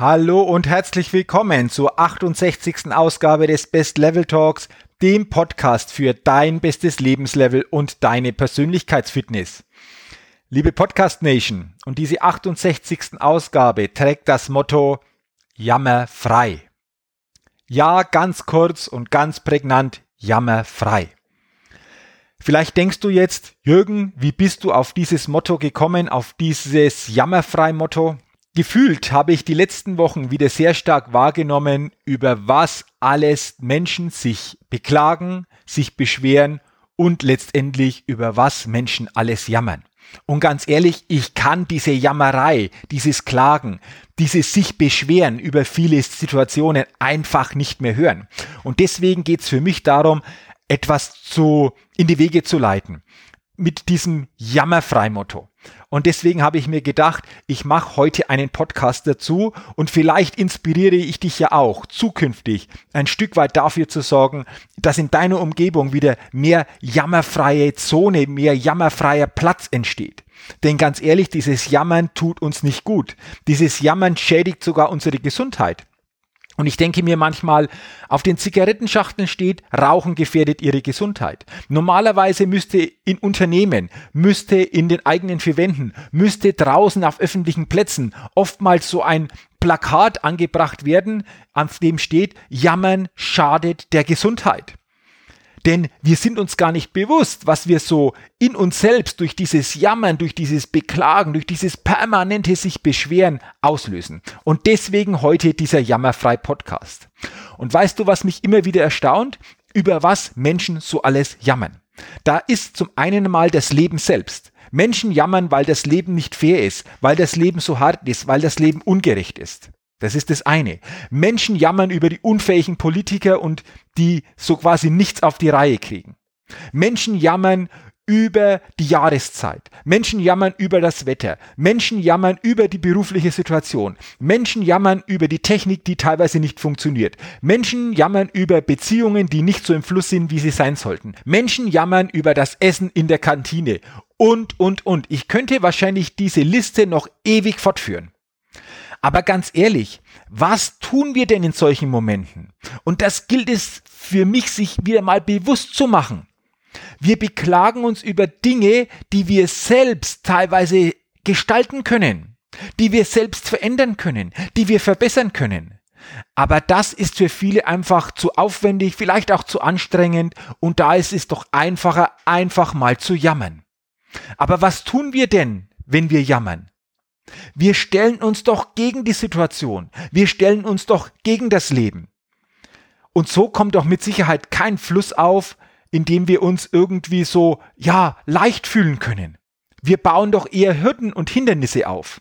Hallo und herzlich willkommen zur 68. Ausgabe des Best Level Talks, dem Podcast für dein bestes Lebenslevel und deine Persönlichkeitsfitness. Liebe Podcast Nation, und diese 68. Ausgabe trägt das Motto Jammerfrei. Ja, ganz kurz und ganz prägnant, jammerfrei. Vielleicht denkst du jetzt, Jürgen, wie bist du auf dieses Motto gekommen, auf dieses Jammerfrei-Motto? Gefühlt habe ich die letzten Wochen wieder sehr stark wahrgenommen, über was alles Menschen sich beklagen, sich beschweren und letztendlich über was Menschen alles jammern. Und ganz ehrlich, ich kann diese Jammerei, dieses Klagen, dieses sich beschweren über viele Situationen einfach nicht mehr hören. Und deswegen geht es für mich darum, etwas zu, in die Wege zu leiten. Mit diesem Jammerfrei-Motto. Und deswegen habe ich mir gedacht, ich mache heute einen Podcast dazu und vielleicht inspiriere ich dich ja auch zukünftig ein Stück weit dafür zu sorgen, dass in deiner Umgebung wieder mehr jammerfreie Zone, mehr jammerfreier Platz entsteht. Denn ganz ehrlich, dieses Jammern tut uns nicht gut. Dieses Jammern schädigt sogar unsere Gesundheit. Und ich denke mir manchmal, auf den Zigarettenschachteln steht, Rauchen gefährdet ihre Gesundheit. Normalerweise müsste in Unternehmen, müsste in den eigenen vier Wänden, müsste draußen auf öffentlichen Plätzen oftmals so ein Plakat angebracht werden, auf dem steht, Jammern schadet der Gesundheit. Denn wir sind uns gar nicht bewusst, was wir so in uns selbst durch dieses Jammern, durch dieses Beklagen, durch dieses permanente sich beschweren auslösen. Und deswegen heute dieser Jammerfrei Podcast. Und weißt du, was mich immer wieder erstaunt? Über was Menschen so alles jammern. Da ist zum einen mal das Leben selbst. Menschen jammern, weil das Leben nicht fair ist, weil das Leben so hart ist, weil das Leben ungerecht ist. Das ist das eine. Menschen jammern über die unfähigen Politiker und die so quasi nichts auf die Reihe kriegen. Menschen jammern über die Jahreszeit. Menschen jammern über das Wetter. Menschen jammern über die berufliche Situation. Menschen jammern über die Technik, die teilweise nicht funktioniert. Menschen jammern über Beziehungen, die nicht so im Fluss sind, wie sie sein sollten. Menschen jammern über das Essen in der Kantine. Und, und, und. Ich könnte wahrscheinlich diese Liste noch ewig fortführen. Aber ganz ehrlich, was tun wir denn in solchen Momenten? Und das gilt es für mich, sich wieder mal bewusst zu machen. Wir beklagen uns über Dinge, die wir selbst teilweise gestalten können, die wir selbst verändern können, die wir verbessern können. Aber das ist für viele einfach zu aufwendig, vielleicht auch zu anstrengend und da ist es doch einfacher, einfach mal zu jammern. Aber was tun wir denn, wenn wir jammern? Wir stellen uns doch gegen die Situation. Wir stellen uns doch gegen das Leben. Und so kommt doch mit Sicherheit kein Fluss auf, in dem wir uns irgendwie so, ja, leicht fühlen können. Wir bauen doch eher Hürden und Hindernisse auf.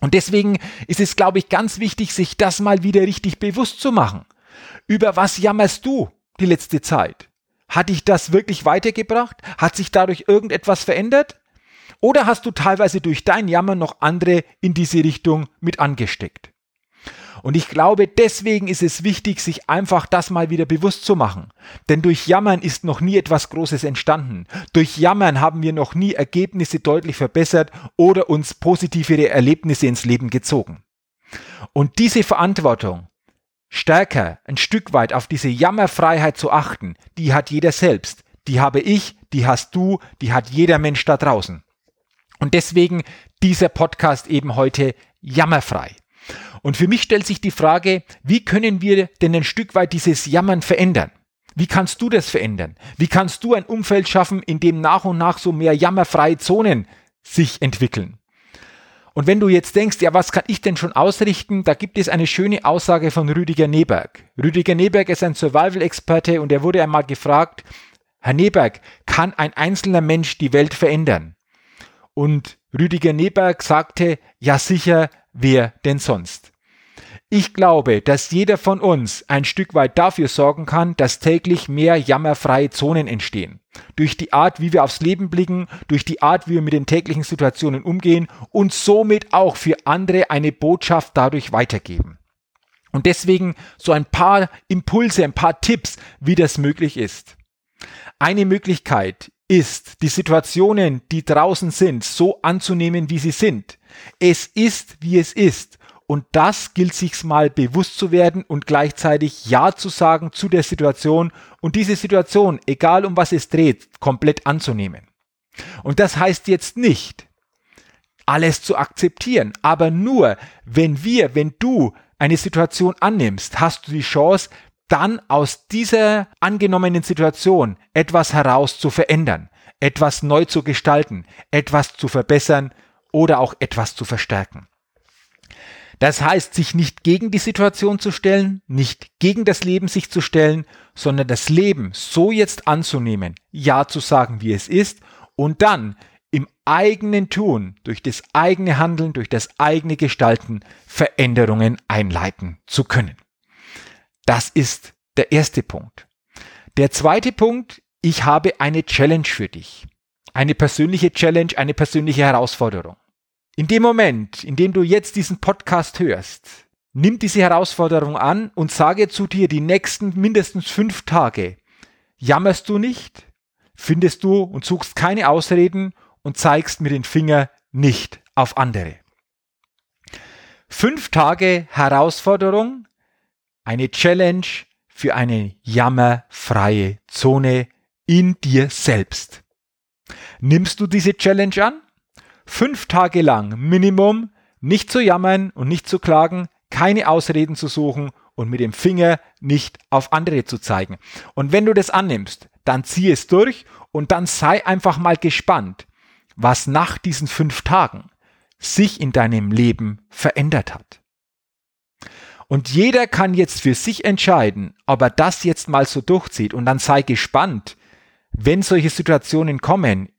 Und deswegen ist es, glaube ich, ganz wichtig, sich das mal wieder richtig bewusst zu machen. Über was jammerst du die letzte Zeit? Hat dich das wirklich weitergebracht? Hat sich dadurch irgendetwas verändert? Oder hast du teilweise durch dein Jammern noch andere in diese Richtung mit angesteckt? Und ich glaube, deswegen ist es wichtig, sich einfach das mal wieder bewusst zu machen. Denn durch Jammern ist noch nie etwas Großes entstanden. Durch Jammern haben wir noch nie Ergebnisse deutlich verbessert oder uns positivere Erlebnisse ins Leben gezogen. Und diese Verantwortung, stärker ein Stück weit auf diese Jammerfreiheit zu achten, die hat jeder selbst. Die habe ich, die hast du, die hat jeder Mensch da draußen. Und deswegen dieser Podcast eben heute jammerfrei. Und für mich stellt sich die Frage, wie können wir denn ein Stück weit dieses Jammern verändern? Wie kannst du das verändern? Wie kannst du ein Umfeld schaffen, in dem nach und nach so mehr jammerfreie Zonen sich entwickeln? Und wenn du jetzt denkst, ja, was kann ich denn schon ausrichten? Da gibt es eine schöne Aussage von Rüdiger Neberg. Rüdiger Neberg ist ein Survival-Experte und er wurde einmal gefragt, Herr Neberg, kann ein einzelner Mensch die Welt verändern? Und Rüdiger Neberg sagte, ja sicher, wer denn sonst? Ich glaube, dass jeder von uns ein Stück weit dafür sorgen kann, dass täglich mehr jammerfreie Zonen entstehen. Durch die Art, wie wir aufs Leben blicken, durch die Art, wie wir mit den täglichen Situationen umgehen und somit auch für andere eine Botschaft dadurch weitergeben. Und deswegen so ein paar Impulse, ein paar Tipps, wie das möglich ist. Eine Möglichkeit ist, die Situationen, die draußen sind, so anzunehmen, wie sie sind. Es ist, wie es ist. Und das gilt sich mal bewusst zu werden und gleichzeitig Ja zu sagen zu der Situation und diese Situation, egal um was es dreht, komplett anzunehmen. Und das heißt jetzt nicht, alles zu akzeptieren, aber nur, wenn wir, wenn du eine Situation annimmst, hast du die Chance, dann aus dieser angenommenen Situation etwas heraus zu verändern, etwas neu zu gestalten, etwas zu verbessern oder auch etwas zu verstärken. Das heißt, sich nicht gegen die Situation zu stellen, nicht gegen das Leben sich zu stellen, sondern das Leben so jetzt anzunehmen, ja zu sagen, wie es ist und dann im eigenen Tun, durch das eigene Handeln, durch das eigene Gestalten Veränderungen einleiten zu können. Das ist der erste Punkt. Der zweite Punkt, ich habe eine Challenge für dich. Eine persönliche Challenge, eine persönliche Herausforderung. In dem Moment, in dem du jetzt diesen Podcast hörst, nimm diese Herausforderung an und sage zu dir die nächsten mindestens fünf Tage, jammerst du nicht, findest du und suchst keine Ausreden und zeigst mit den Finger nicht auf andere. Fünf Tage Herausforderung, eine Challenge für eine jammerfreie Zone in dir selbst. Nimmst du diese Challenge an? fünf Tage lang Minimum nicht zu jammern und nicht zu klagen, keine Ausreden zu suchen und mit dem Finger nicht auf andere zu zeigen. Und wenn du das annimmst, dann zieh es durch und dann sei einfach mal gespannt, was nach diesen fünf Tagen sich in deinem Leben verändert hat. Und jeder kann jetzt für sich entscheiden, ob er das jetzt mal so durchzieht und dann sei gespannt, wenn solche Situationen kommen,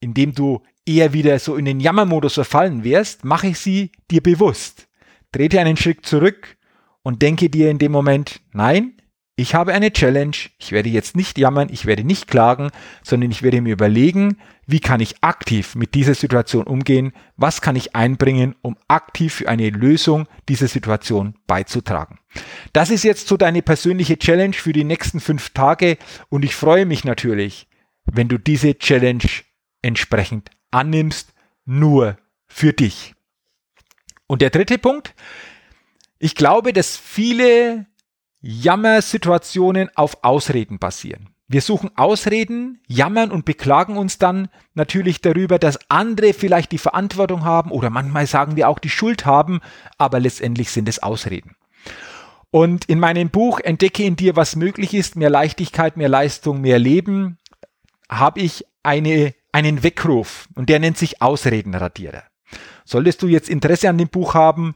indem du eher wieder so in den Jammermodus verfallen wärst, mache ich sie dir bewusst. Trete einen Schritt zurück und denke dir in dem Moment, nein, ich habe eine Challenge, ich werde jetzt nicht jammern, ich werde nicht klagen, sondern ich werde mir überlegen, wie kann ich aktiv mit dieser Situation umgehen, was kann ich einbringen, um aktiv für eine Lösung dieser Situation beizutragen. Das ist jetzt so deine persönliche Challenge für die nächsten fünf Tage und ich freue mich natürlich, wenn du diese Challenge entsprechend annimmst, nur für dich. Und der dritte Punkt, ich glaube, dass viele Jammersituationen auf Ausreden basieren. Wir suchen Ausreden, jammern und beklagen uns dann natürlich darüber, dass andere vielleicht die Verantwortung haben oder manchmal sagen wir auch die Schuld haben, aber letztendlich sind es Ausreden. Und in meinem Buch Entdecke in dir, was möglich ist, mehr Leichtigkeit, mehr Leistung, mehr Leben, habe ich eine einen Weckruf und der nennt sich Ausredenradierer. Solltest du jetzt Interesse an dem Buch haben,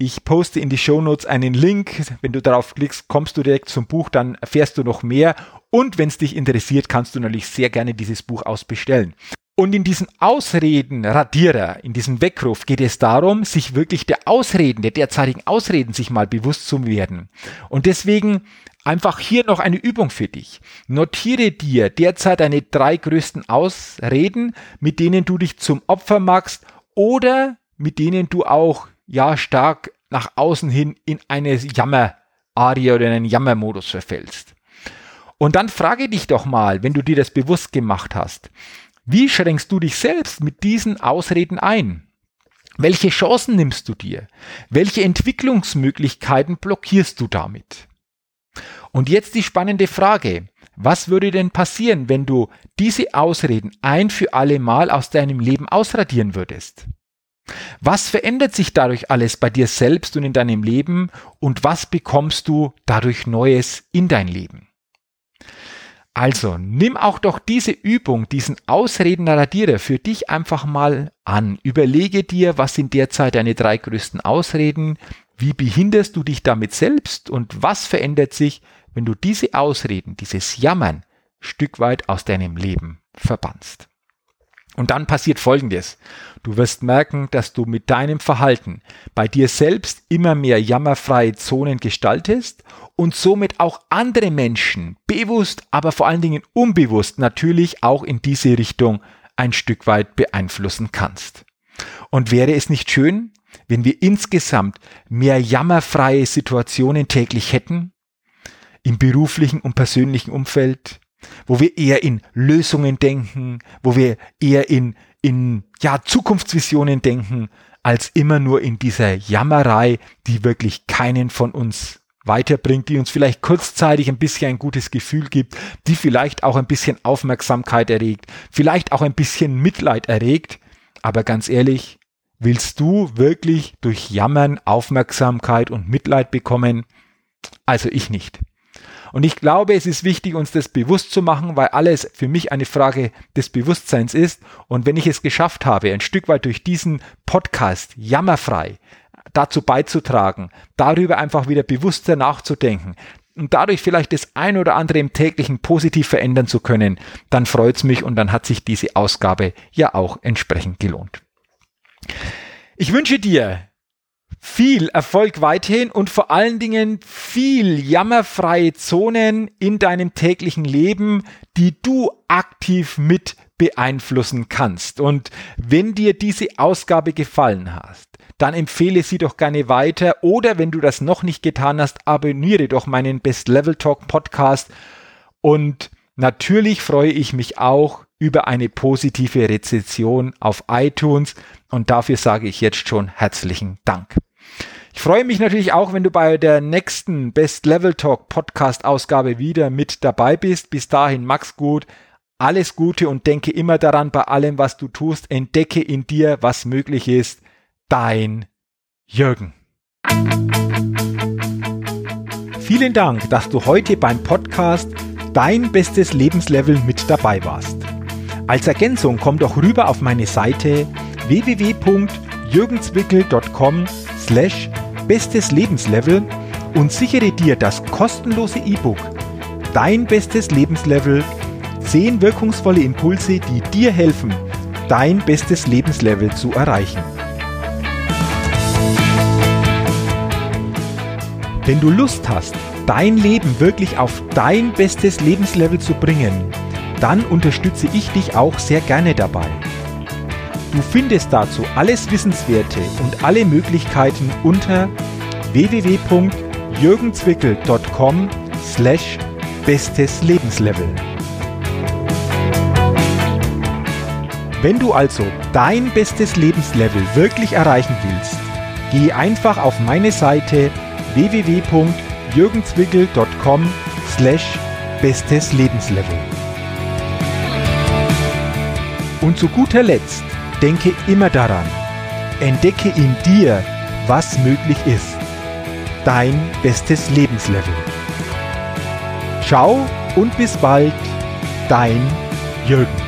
ich poste in die Shownotes einen Link. Wenn du darauf klickst, kommst du direkt zum Buch, dann erfährst du noch mehr. Und wenn es dich interessiert, kannst du natürlich sehr gerne dieses Buch ausbestellen. Und in diesem Ausredenradierer, in diesem Weckruf geht es darum, sich wirklich der Ausreden, der derzeitigen Ausreden sich mal bewusst zu werden. Und deswegen einfach hier noch eine Übung für dich. Notiere dir derzeit deine drei größten Ausreden, mit denen du dich zum Opfer machst oder mit denen du auch ja stark nach außen hin in eine Jammer-Aria oder in einen Jammermodus verfällst. Und dann frage dich doch mal, wenn du dir das bewusst gemacht hast, wie schränkst du dich selbst mit diesen Ausreden ein? Welche Chancen nimmst du dir? Welche Entwicklungsmöglichkeiten blockierst du damit? Und jetzt die spannende Frage. Was würde denn passieren, wenn du diese Ausreden ein für alle Mal aus deinem Leben ausradieren würdest? Was verändert sich dadurch alles bei dir selbst und in deinem Leben und was bekommst du dadurch Neues in dein Leben? Also nimm auch doch diese Übung, diesen Ausreden-Radierer für dich einfach mal an. Überlege dir, was sind derzeit deine drei größten Ausreden, wie behinderst du dich damit selbst und was verändert sich, wenn du diese Ausreden, dieses Jammern Stück weit aus deinem Leben verbannst. Und dann passiert Folgendes. Du wirst merken, dass du mit deinem Verhalten bei dir selbst immer mehr jammerfreie Zonen gestaltest und somit auch andere Menschen bewusst, aber vor allen Dingen unbewusst natürlich auch in diese Richtung ein Stück weit beeinflussen kannst. Und wäre es nicht schön, wenn wir insgesamt mehr jammerfreie Situationen täglich hätten? Im beruflichen und persönlichen Umfeld, wo wir eher in Lösungen denken, wo wir eher in, in ja, Zukunftsvisionen denken, als immer nur in dieser Jammerei, die wirklich keinen von uns weiterbringt, die uns vielleicht kurzzeitig ein bisschen ein gutes Gefühl gibt, die vielleicht auch ein bisschen Aufmerksamkeit erregt, vielleicht auch ein bisschen Mitleid erregt. Aber ganz ehrlich, willst du wirklich durch Jammern Aufmerksamkeit und Mitleid bekommen? Also ich nicht. Und ich glaube, es ist wichtig, uns das bewusst zu machen, weil alles für mich eine Frage des Bewusstseins ist. Und wenn ich es geschafft habe, ein Stück weit durch diesen Podcast jammerfrei dazu beizutragen, darüber einfach wieder bewusster nachzudenken und dadurch vielleicht das ein oder andere im täglichen positiv verändern zu können, dann freut es mich und dann hat sich diese Ausgabe ja auch entsprechend gelohnt. Ich wünsche dir viel Erfolg weiterhin und vor allen Dingen viel jammerfreie Zonen in deinem täglichen Leben, die du aktiv mit beeinflussen kannst. Und wenn dir diese Ausgabe gefallen hat, dann empfehle sie doch gerne weiter oder wenn du das noch nicht getan hast, abonniere doch meinen Best Level Talk Podcast und natürlich freue ich mich auch über eine positive Rezension auf iTunes und dafür sage ich jetzt schon herzlichen Dank. Ich freue mich natürlich auch, wenn du bei der nächsten Best Level Talk Podcast Ausgabe wieder mit dabei bist. Bis dahin, Max gut. Alles Gute und denke immer daran, bei allem, was du tust, entdecke in dir, was möglich ist. Dein Jürgen. Vielen Dank, dass du heute beim Podcast Dein bestes Lebenslevel mit dabei warst. Als Ergänzung komm doch rüber auf meine Seite www.jürgenswickel.com slash bestes Lebenslevel und sichere dir das kostenlose E-Book Dein bestes Lebenslevel 10 wirkungsvolle Impulse, die dir helfen, dein bestes Lebenslevel zu erreichen. Wenn du Lust hast, dein Leben wirklich auf dein bestes Lebenslevel zu bringen, dann unterstütze ich dich auch sehr gerne dabei. Du findest dazu alles Wissenswerte und alle Möglichkeiten unter www.jürgenzwickel.com slash bestes Lebenslevel. Wenn du also dein bestes Lebenslevel wirklich erreichen willst, geh einfach auf meine Seite www.jürgenzwickel.com slash bestes Lebenslevel. Und zu guter Letzt Denke immer daran, entdecke in dir, was möglich ist. Dein bestes Lebenslevel. Ciao und bis bald, dein Jürgen.